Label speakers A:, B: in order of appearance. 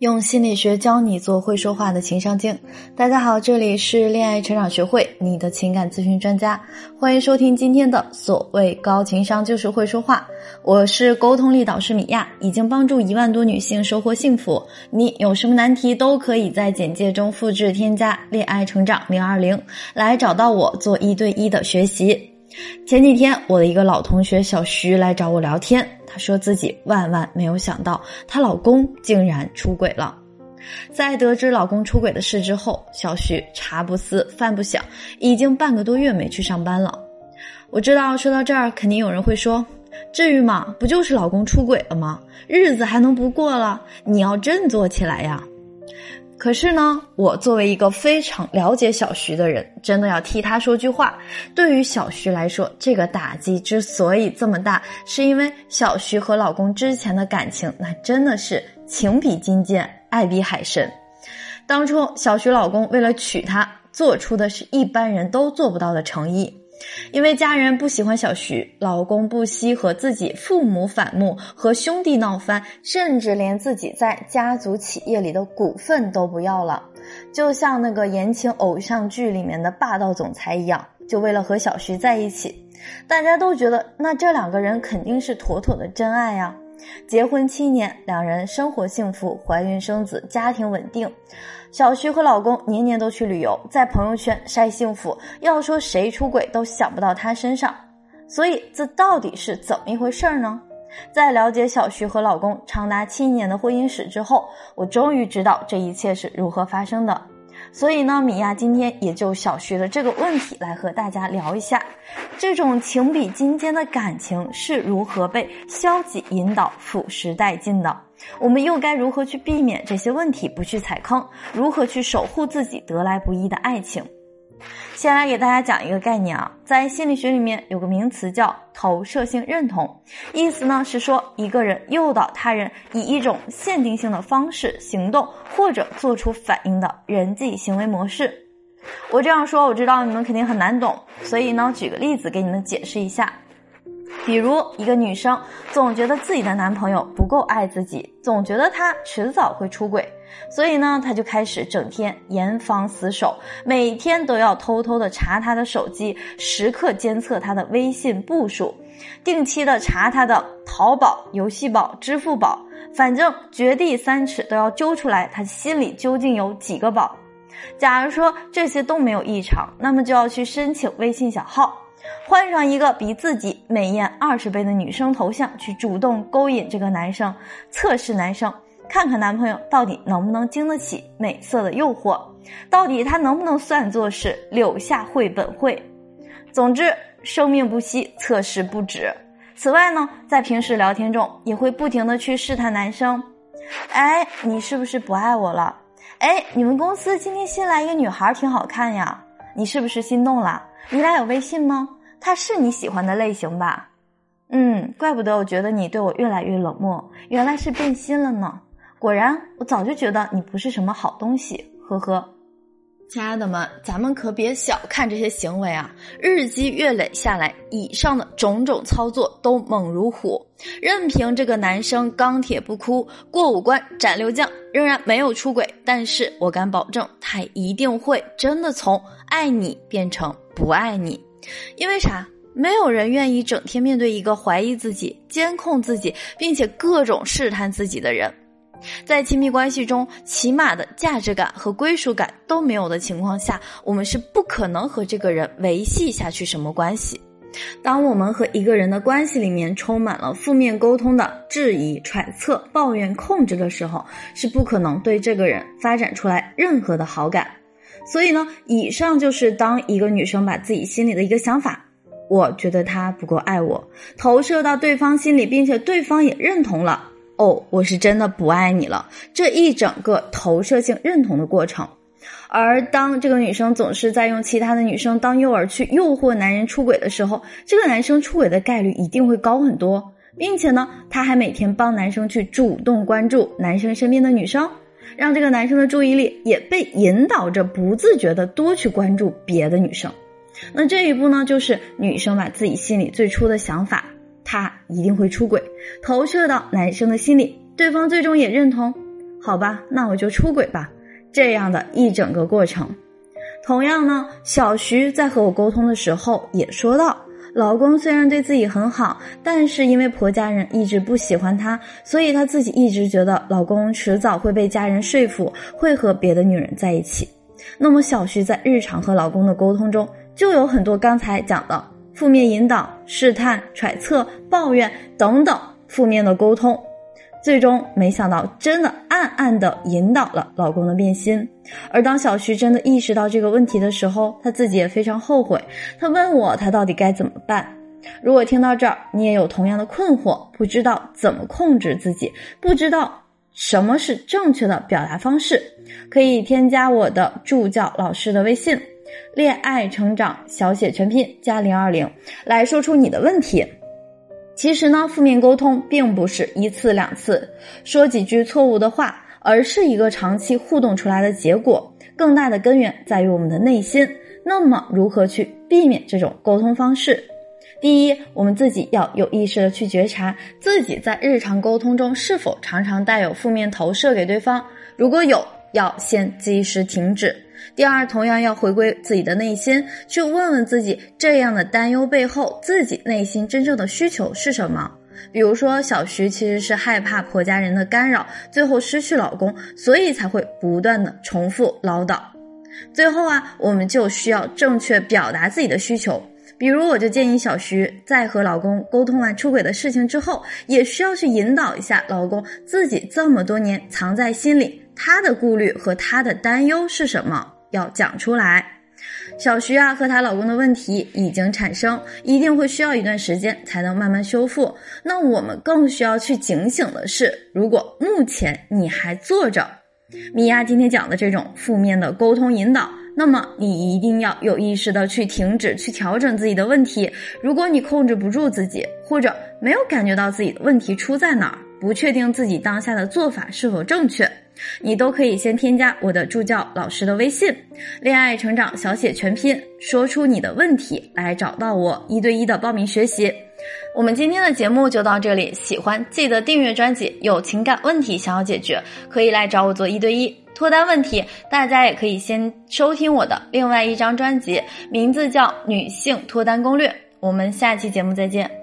A: 用心理学教你做会说话的情商精。大家好，这里是恋爱成长学会，你的情感咨询专家，欢迎收听今天的所谓高情商就是会说话。我是沟通力导师米娅，已经帮助一万多女性收获幸福。你有什么难题都可以在简介中复制添加“恋爱成长零二零”来找到我做一对一的学习。前几天，我的一个老同学小徐来找我聊天，她说自己万万没有想到，她老公竟然出轨了。在得知老公出轨的事之后，小徐茶不思饭不想，已经半个多月没去上班了。我知道说到这儿，肯定有人会说：“至于吗？不就是老公出轨了吗？日子还能不过了？你要振作起来呀！”可是呢，我作为一个非常了解小徐的人，真的要替他说句话。对于小徐来说，这个打击之所以这么大，是因为小徐和老公之前的感情，那真的是情比金坚，爱比海深。当初小徐老公为了娶她，做出的是一般人都做不到的诚意。因为家人不喜欢小徐，老公不惜和自己父母反目，和兄弟闹翻，甚至连自己在家族企业里的股份都不要了，就像那个言情偶像剧里面的霸道总裁一样，就为了和小徐在一起。大家都觉得，那这两个人肯定是妥妥的真爱呀。结婚七年，两人生活幸福，怀孕生子，家庭稳定。小徐和老公年年都去旅游，在朋友圈晒幸福。要说谁出轨，都想不到他身上。所以这到底是怎么一回事儿呢？在了解小徐和老公长达七年的婚姻史之后，我终于知道这一切是如何发生的。所以呢，米娅今天也就小徐的这个问题来和大家聊一下，这种情比金坚的感情是如何被消极引导腐蚀殆尽的？我们又该如何去避免这些问题，不去踩坑？如何去守护自己得来不易的爱情？先来给大家讲一个概念啊，在心理学里面有个名词叫投射性认同，意思呢是说一个人诱导他人以一种限定性的方式行动或者做出反应的人际行为模式。我这样说，我知道你们肯定很难懂，所以呢，举个例子给你们解释一下。比如，一个女生总觉得自己的男朋友不够爱自己，总觉得他迟早会出轨，所以呢，她就开始整天严防死守，每天都要偷偷的查他的手机，时刻监测他的微信步数，定期的查他的淘宝、游戏宝、支付宝，反正掘地三尺都要揪出来他心里究竟有几个宝。假如说这些都没有异常，那么就要去申请微信小号。换上一个比自己美艳二十倍的女生头像，去主动勾引这个男生，测试男生，看看男朋友到底能不能经得起美色的诱惑，到底他能不能算作是柳下惠本惠。总之，生命不息，测试不止。此外呢，在平时聊天中，也会不停的去试探男生，哎，你是不是不爱我了？哎，你们公司今天新来一个女孩，挺好看呀，你是不是心动了？你俩有微信吗？她是你喜欢的类型吧？嗯，怪不得我觉得你对我越来越冷漠，原来是变心了呢。果然，我早就觉得你不是什么好东西。呵呵，亲爱的们，咱们可别小看这些行为啊！日积月累下来，以上的种种操作都猛如虎，任凭这个男生钢铁不哭，过五关斩六将，仍然没有出轨。但是我敢保证，他一定会真的从爱你变成不爱你。因为啥？没有人愿意整天面对一个怀疑自己、监控自己，并且各种试探自己的人。在亲密关系中，起码的价值感和归属感都没有的情况下，我们是不可能和这个人维系下去什么关系。当我们和一个人的关系里面充满了负面沟通的质疑、揣测、抱怨、控制的时候，是不可能对这个人发展出来任何的好感。所以呢，以上就是当一个女生把自己心里的一个想法，我觉得他不够爱我，投射到对方心里，并且对方也认同了，哦，我是真的不爱你了，这一整个投射性认同的过程。而当这个女生总是在用其他的女生当诱饵去诱惑男人出轨的时候，这个男生出轨的概率一定会高很多，并且呢，她还每天帮男生去主动关注男生身边的女生。让这个男生的注意力也被引导着不自觉的多去关注别的女生，那这一步呢，就是女生把自己心里最初的想法，他一定会出轨，投射到男生的心里，对方最终也认同，好吧，那我就出轨吧。这样的一整个过程。同样呢，小徐在和我沟通的时候也说到，老公虽然对自己很好，但是因为婆家人一直不喜欢他，所以他自己一直觉得老公迟早会被家人说服，会和别的女人在一起。那么小徐在日常和老公的沟通中，就有很多刚才讲的负面引导、试探、揣测、抱怨等等负面的沟通。最终没想到，真的暗暗的引导了老公的变心。而当小徐真的意识到这个问题的时候，他自己也非常后悔。他问我，他到底该怎么办？如果听到这儿，你也有同样的困惑，不知道怎么控制自己，不知道什么是正确的表达方式，可以添加我的助教老师的微信“恋爱成长小写全拼加零二零”，来说出你的问题。其实呢，负面沟通并不是一次两次说几句错误的话，而是一个长期互动出来的结果。更大的根源在于我们的内心。那么，如何去避免这种沟通方式？第一，我们自己要有意识的去觉察自己在日常沟通中是否常常带有负面投射给对方。如果有，要先及时停止。第二，同样要回归自己的内心，去问问自己这样的担忧背后，自己内心真正的需求是什么。比如说，小徐其实是害怕婆家人的干扰，最后失去老公，所以才会不断的重复唠叨。最后啊，我们就需要正确表达自己的需求。比如，我就建议小徐在和老公沟通完出轨的事情之后，也需要去引导一下老公，自己这么多年藏在心里。他的顾虑和他的担忧是什么？要讲出来。小徐啊，和她老公的问题已经产生，一定会需要一段时间才能慢慢修复。那我们更需要去警醒的是，如果目前你还做着米娅今天讲的这种负面的沟通引导，那么你一定要有意识的去停止，去调整自己的问题。如果你控制不住自己，或者没有感觉到自己的问题出在哪儿，不确定自己当下的做法是否正确。你都可以先添加我的助教老师的微信，恋爱成长小写全拼，说出你的问题来找到我一对一的报名学习。我们今天的节目就到这里，喜欢记得订阅专辑。有情感问题想要解决，可以来找我做一对一脱单问题。大家也可以先收听我的另外一张专辑，名字叫《女性脱单攻略》。我们下期节目再见。